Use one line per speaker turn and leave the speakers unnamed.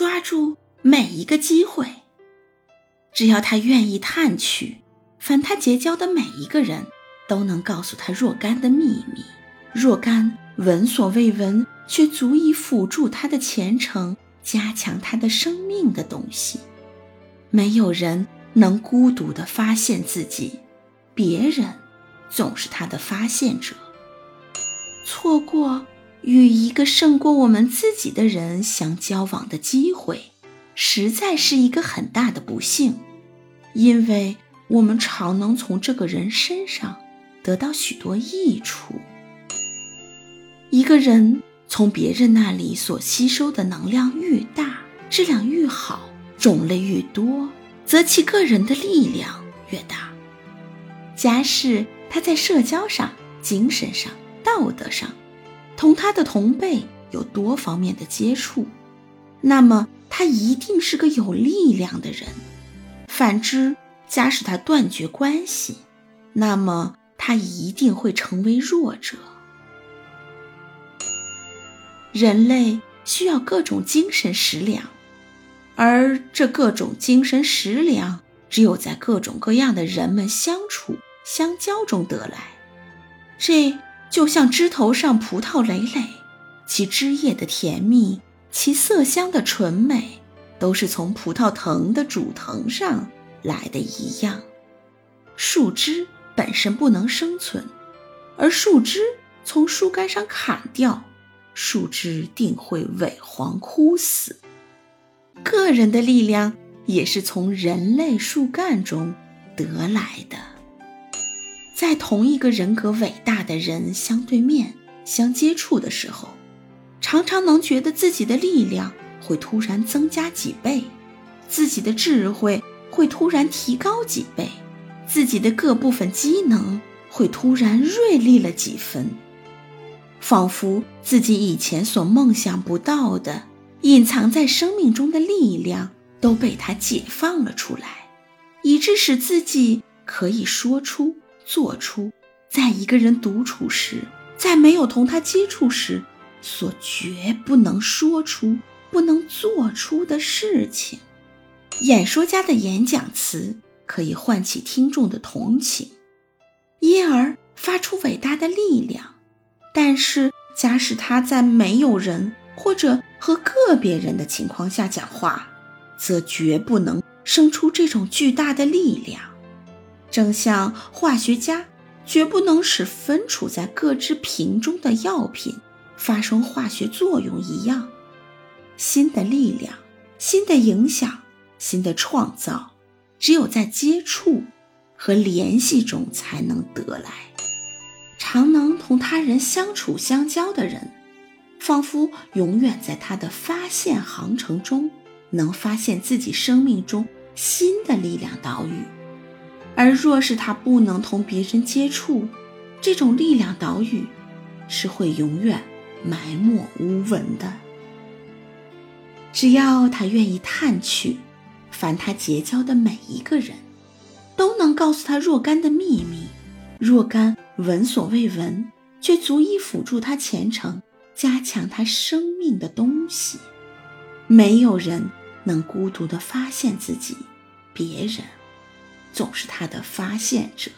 抓住每一个机会。只要他愿意探取，凡他结交的每一个人，都能告诉他若干的秘密，若干闻所未闻却足以辅助他的前程、加强他的生命的东西。没有人能孤独地发现自己，别人总是他的发现者。错过与一个胜过我们自己的人相交往的机会，实在是一个很大的不幸，因为我们常能从这个人身上得到许多益处。一个人从别人那里所吸收的能量愈大，质量愈好，种类愈多，则其个人的力量越大。假使他在社交上、精神上，道德上，同他的同辈有多方面的接触，那么他一定是个有力量的人。反之，假使他断绝关系，那么他一定会成为弱者。人类需要各种精神食粮，而这各种精神食粮，只有在各种各样的人们相处相交中得来。这。就像枝头上葡萄累累，其枝叶的甜蜜，其色香的纯美，都是从葡萄藤的主藤上来的一样。树枝本身不能生存，而树枝从树干上砍掉，树枝定会萎黄枯死。个人的力量也是从人类树干中得来的。在同一个人格伟大的人相对面相接触的时候，常常能觉得自己的力量会突然增加几倍，自己的智慧会突然提高几倍，自己的各部分机能会突然锐利了几分，仿佛自己以前所梦想不到的隐藏在生命中的力量都被他解放了出来，以致使自己可以说出。做出在一个人独处时，在没有同他接触时，所绝不能说出、不能做出的事情。演说家的演讲词可以唤起听众的同情，因而发出伟大的力量。但是，假使他在没有人或者和个别人的情况下讲话，则绝不能生出这种巨大的力量。正像化学家绝不能使分处在各支瓶中的药品发生化学作用一样，新的力量、新的影响、新的创造，只有在接触和联系中才能得来。常能同他人相处相交的人，仿佛永远在他的发现航程中，能发现自己生命中新的力量岛屿。而若是他不能同别人接触，这种力量岛屿是会永远埋没无闻的。只要他愿意探取，凡他结交的每一个人，都能告诉他若干的秘密，若干闻所未闻却足以辅助他前程、加强他生命的东西。没有人能孤独地发现自己，别人。总是他的发现者。